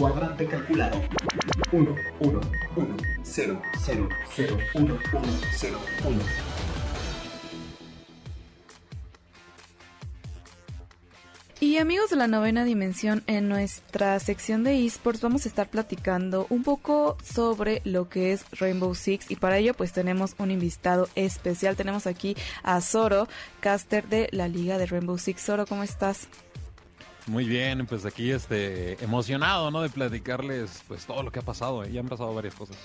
Cuadrante calculado. 1, 1, 1, 0, 0, 0, 1, 1, 0, 1. Y amigos de la novena dimensión, en nuestra sección de esports vamos a estar platicando un poco sobre lo que es Rainbow Six y para ello pues tenemos un invitado especial. Tenemos aquí a Zoro, caster de la liga de Rainbow Six. Zoro, ¿cómo estás? Muy bien, pues aquí este emocionado, ¿no? De platicarles pues todo lo que ha pasado, ¿eh? ya han pasado varias cosas.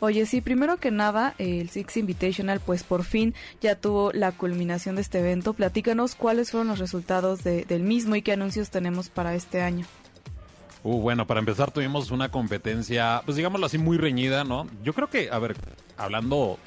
Oye, sí, primero que nada, el Six Invitational pues por fin ya tuvo la culminación de este evento. Platícanos cuáles fueron los resultados de- del mismo y qué anuncios tenemos para este año. Uh, bueno, para empezar tuvimos una competencia, pues digámoslo así, muy reñida, ¿no? Yo creo que, a ver, hablando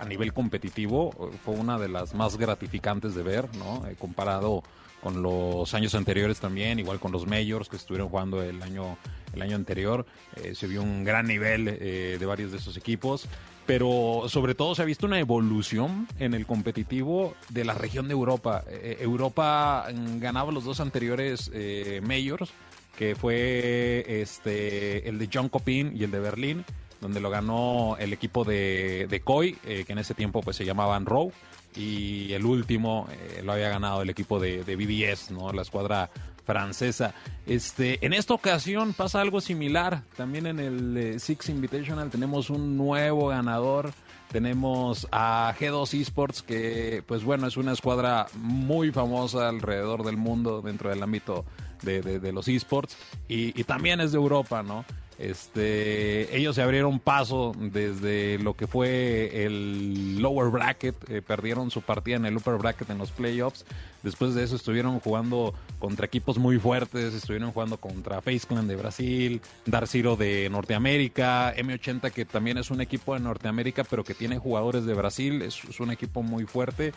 a nivel competitivo, fue una de las más gratificantes de ver, ¿no? Eh, comparado con los años anteriores también, igual con los Majors que estuvieron jugando el año, el año anterior, eh, se vio un gran nivel eh, de varios de esos equipos. Pero sobre todo se ha visto una evolución en el competitivo de la región de Europa. Eh, Europa mm, ganaba los dos anteriores eh, Majors, que fue este el de John Copin y el de Berlín, donde lo ganó el equipo de, de Koi, eh, que en ese tiempo pues se llamaban Row, y el último eh, lo había ganado el equipo de, de BDS, ¿no? La escuadra francesa. Este, en esta ocasión pasa algo similar. También en el eh, Six Invitational tenemos un nuevo ganador. Tenemos a G2 Esports, que pues bueno, es una escuadra muy famosa alrededor del mundo dentro del ámbito de, de- los esports. Y también es de Europa, ¿no? Este, ellos se abrieron paso desde lo que fue el lower bracket, eh, perdieron su partida en el upper bracket en los playoffs. Después de eso estuvieron jugando contra equipos muy fuertes, estuvieron jugando contra Face Clan de Brasil, Dark Zero de Norteamérica, M80 que también es un equipo de Norteamérica pero que tiene jugadores de Brasil, es, es un equipo muy fuerte.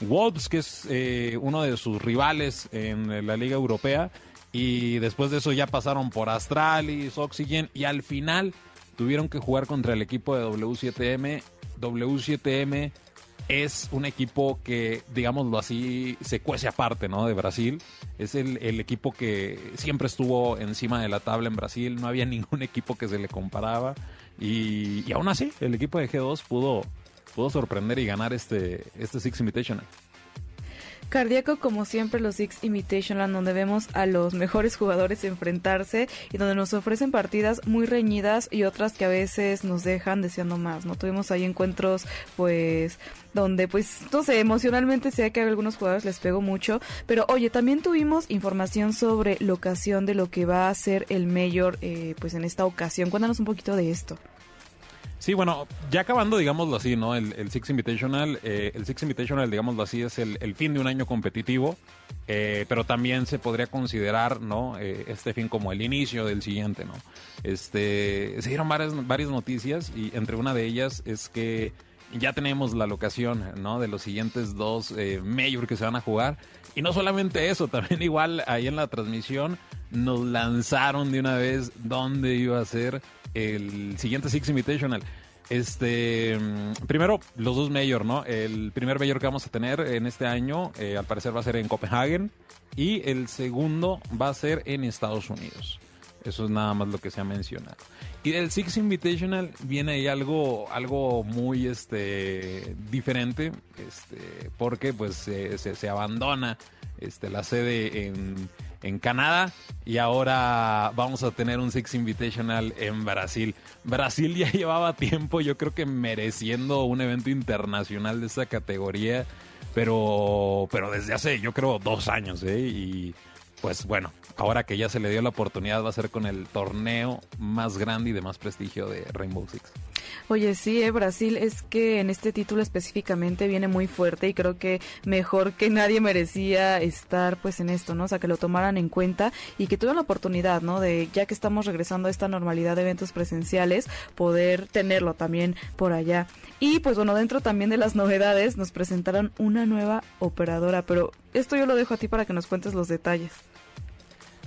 Wolves que es eh, uno de sus rivales en la Liga Europea y después de eso ya pasaron por Astralis, Oxygen y al final tuvieron que jugar contra el equipo de W7M. W7M es un equipo que, digámoslo así, se cuece aparte, ¿no? De Brasil. Es el, el equipo que siempre estuvo encima de la tabla en Brasil. No había ningún equipo que se le comparaba. Y, y aún así, el equipo de G2 pudo, pudo sorprender y ganar este, este Six Invitational. Cardíaco, como siempre, los Six Invitational, donde vemos a los mejores jugadores enfrentarse y donde nos ofrecen partidas muy reñidas y otras que a veces nos dejan deseando más, ¿no? Tuvimos ahí encuentros, pues, donde, pues, no sé, emocionalmente sé que a algunos jugadores les pegó mucho, pero oye, también tuvimos información sobre la ocasión de lo que va a ser el Mayor, eh, pues, en esta ocasión. Cuéntanos un poquito de esto. Sí, bueno, ya acabando, digámoslo así, ¿no? El, Six Invitational, eh, el Six Invitational, digámoslo así, es el, el fin de un año competitivo, eh, pero también se podría considerar, ¿no? Eh, este fin como el inicio del siguiente, ¿no? Este, se dieron varias, varias noticias y entre una de ellas es que ya tenemos la locación, ¿no? De los siguientes dos eh, Major que se van a jugar. Y no solamente eso, también igual ahí en la transmisión nos lanzaron de una vez dónde iba a ser el siguiente Six Invitational. Este, mm, primero, los dos Major, ¿no? El primer Major que vamos a tener en este año, eh, al parecer va a ser en Copenhagen. Y el segundo va a ser en Estados Unidos. Eso es nada más lo que se ha mencionado. Y del Six Invitational viene ahí algo, algo muy este, diferente, este, porque pues se- se abandona este, la sede en, en Canadá y ahora vamos a tener un Six Invitational en Brasil. Brasil ya llevaba tiempo, yo creo que mereciendo un evento internacional de esta categoría, pero, pero desde hace, yo creo, dos años, ¿eh? Y pues bueno, ahora que ya se le dio la oportunidad va a ser con el torneo más grande y de más prestigio de Rainbow Six. Oye, sí, eh, Brasil es que en este título específicamente viene muy fuerte y creo que mejor que nadie merecía estar pues en esto, ¿no? O sea, que lo tomaran en cuenta y que tuvieran la oportunidad, ¿no? De ya que estamos regresando a esta normalidad de eventos presenciales, poder tenerlo también por allá. Y pues bueno, dentro también de las novedades nos presentaron una nueva operadora, pero esto yo lo dejo a ti para que nos cuentes los detalles.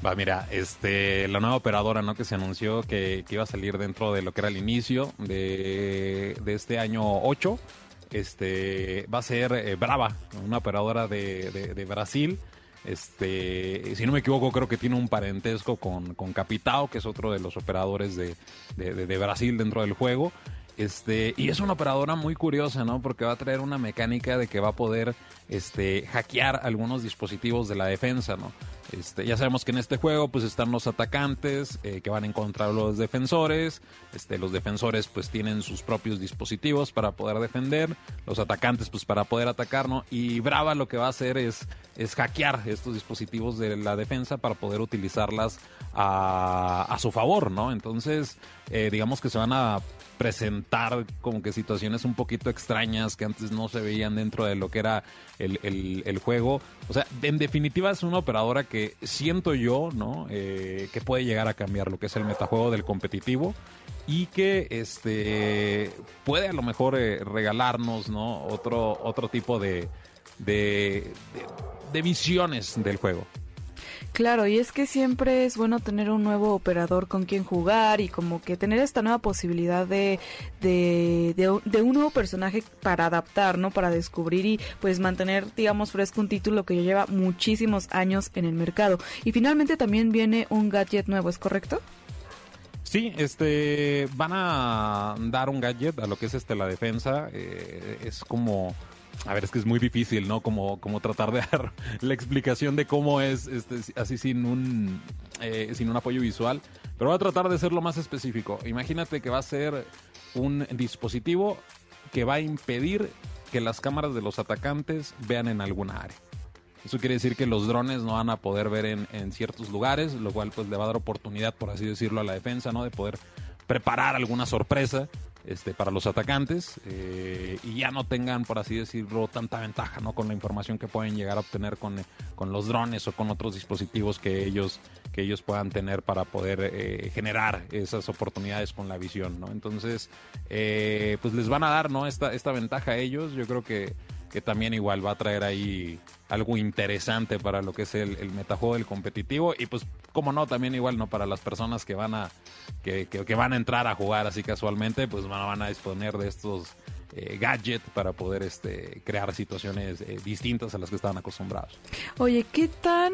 Va, mira, este, la nueva operadora, ¿no? Que se anunció que, que iba a salir dentro de lo que era el inicio de, de este año 8. Este, va a ser eh, Brava, una operadora de, de, de Brasil. Este, si no me equivoco, creo que tiene un parentesco con, con Capitao, que es otro de los operadores de, de, Brasil dentro del juego. Este, y es una operadora muy curiosa, ¿no? Porque va a traer una mecánica de que va a poder este, hackear algunos dispositivos de la defensa, ¿no? Este, ya sabemos que en este juego pues están los atacantes eh, que van en contra de los defensores. Este, los defensores pues tienen sus propios dispositivos para poder defender. Los atacantes pues para poder atacar, ¿no? Y Brava lo que va a hacer es, es hackear estos dispositivos de la defensa para poder utilizarlas a, a su favor, ¿no? Entonces, eh, digamos que se van a presentar como que situaciones un poquito extrañas que antes no se veían dentro de lo que era el, el- el juego. O sea, en definitiva es una operadora que siento yo, ¿no? Eh, que puede llegar a cambiar lo que es el metajuego del competitivo y que este puede a lo mejor eh, regalarnos, ¿no? Otro, otro tipo de visiones del juego. Claro, y es que siempre es bueno tener un nuevo operador con quien jugar y como que tener esta nueva posibilidad de, de, de un- nuevo personaje para adaptar, ¿no? Para descubrir y pues mantener, digamos, fresco un título que ya lleva muchísimos años en el mercado. Y finalmente también viene un gadget nuevo, ¿es correcto? Sí, este van a dar un gadget a lo que es este la defensa. eh, es como a ver, es que es muy difícil, ¿no? Como, como tratar de dar la explicación de cómo es este, así sin un eh, sin un apoyo visual. Pero voy a tratar de ser lo más específico. Imagínate que va a ser un dispositivo que va a impedir que las cámaras de los atacantes vean en alguna área. Eso quiere decir que los drones no van a poder ver en, en ciertos lugares, lo cual pues le va a dar oportunidad, por así decirlo, a la defensa, ¿no? De poder preparar alguna sorpresa este, para los atacantes eh, y ya no tengan, por así decirlo, tanta ventaja, ¿no? Con la información que pueden llegar a obtener con, con los drones o con otros dispositivos que ellos, que ellos puedan tener para poder eh, generar esas oportunidades con la visión, ¿no? Entonces, eh, pues les van a dar, ¿no? Esta, esta ventaja a ellos. Yo creo que que también igual va a traer ahí algo interesante para lo que es el, metajuego del competitivo. Y pues como no también igual no para las personas que van a que, que- van a entrar a jugar así casualmente pues van, van a disponer de estos eh, gadgets para poder este crear situaciones eh, distintas a las que estaban acostumbrados. Oye, ¿qué tan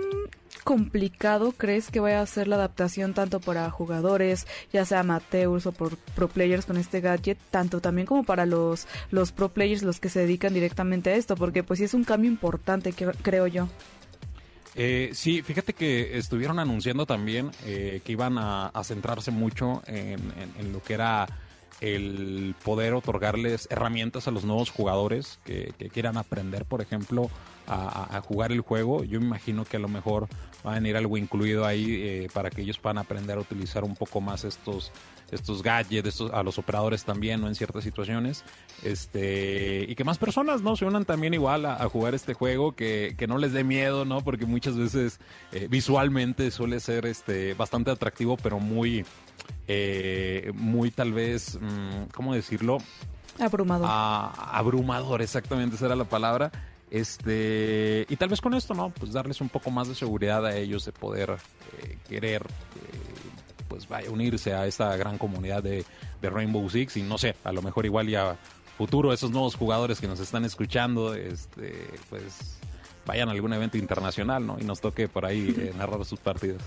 complicado crees que vaya a ser la adaptación tanto para jugadores, ya sea amateurs o por pro players con este gadget, tanto también como para los, los pro players, los que se dedican directamente a esto? Porque pues sí es un cambio importante, creo yo. Eh, sí, fíjate que estuvieron anunciando también eh, que iban a, centrarse mucho en, lo que era el poder otorgarles herramientas a los nuevos jugadores que quieran aprender, por ejemplo, a, jugar el juego. Yo me imagino que a lo mejor va a venir algo incluido ahí eh, para que ellos puedan aprender a utilizar un poco más estos estos gadgets, estos, a los operadores también, ¿no? En ciertas situaciones. Este, y que más personas, ¿no? Se unan también igual a, a jugar este juego, que, que no les dé miedo, ¿no? Porque muchas veces eh, visualmente suele ser este, bastante atractivo, pero muy, eh, muy tal vez, mm, ¿cómo decirlo? Abrumador. Ah, abrumador, exactamente, esa era la palabra. Este, y tal vez con esto, ¿no? Pues darles un poco más de seguridad a ellos de poder eh, querer, eh, pues vaya, unirse a esta gran comunidad de, de Rainbow Six. Y no sé, a lo mejor igual ya futuro, esos nuevos jugadores que nos están escuchando, este, pues vayan a algún evento internacional, ¿no? Y nos toque por ahí eh, narrar sus partidos.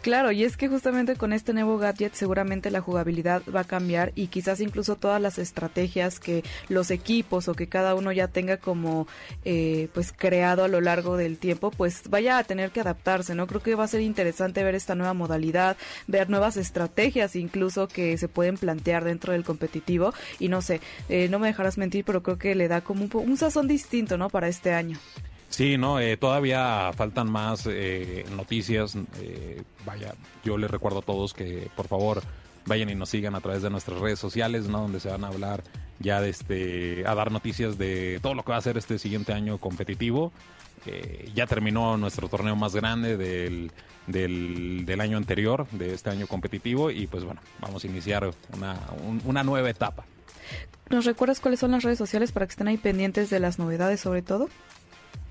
Claro, y es que justamente con este nuevo gadget seguramente la jugabilidad va a cambiar y quizás incluso todas las estrategias que los equipos o que cada uno ya tenga como eh, pues creado a lo largo del tiempo, pues vaya a tener que adaptarse, ¿no? Creo que va a ser interesante ver esta nueva modalidad, ver nuevas estrategias incluso que se pueden plantear dentro del competitivo y no sé, eh, no me dejarás mentir, pero creo que le da como un, un sazón distinto, ¿no? Para este año. Sí, no, eh, todavía faltan más eh, noticias. Eh, vaya, yo les recuerdo a todos que por favor vayan y nos sigan a través de nuestras redes sociales, ¿no? Donde se van a hablar ya de este, a dar noticias de todo lo que va a ser este siguiente año competitivo. ya terminó nuestro torneo más grande del, del, año anterior, de este año competitivo, y pues bueno, vamos a iniciar una, un, una nueva etapa. ¿Nos recuerdas cuáles son las redes sociales para que estén ahí pendientes de las novedades sobre todo?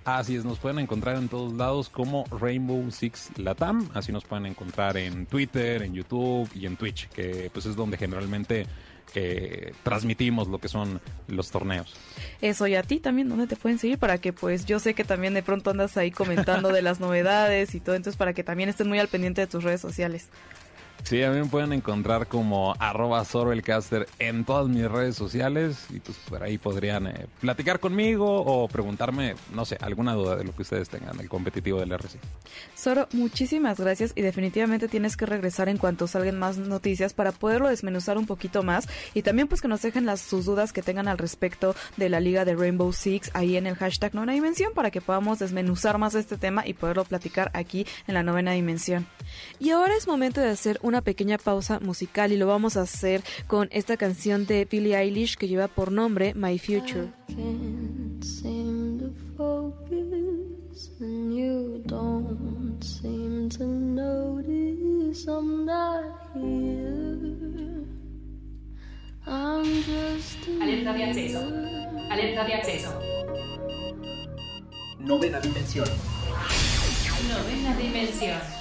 Así es, nos pueden encontrar en todos lados como Rainbow Six Latam. Así nos pueden encontrar en Twitter, en YouTube y en Twitch, que pues es donde generalmente eh, transmitimos lo que son los torneos. Eso, y a ti también, ¿dónde te pueden seguir? Para que pues yo sé que también de pronto andas ahí comentando de las novedades y todo, entonces para que también estén muy al pendiente de tus redes sociales. Sí, a mí me pueden encontrar como arroba Caster en todas mis redes sociales y pues por ahí podrían eh, platicar conmigo o preguntarme, no sé, alguna duda de lo que ustedes tengan del competitivo del RC. Zoro, muchísimas gracias y definitivamente tienes que regresar en cuanto salgan más noticias para poderlo desmenuzar un poquito más y también pues que nos dejen las, sus dudas que tengan al respecto de la liga de Rainbow Six ahí en el hashtag novena dimensión para que podamos desmenuzar más este tema y poderlo platicar aquí en la novena dimensión. Y ahora es momento de hacer un una pequeña pausa musical y lo vamos a hacer con esta canción de Billie Eilish que lleva por nombre My Future. Alerta de acceso. Alerta de acceso. Novena dimensión. Novena dimensión.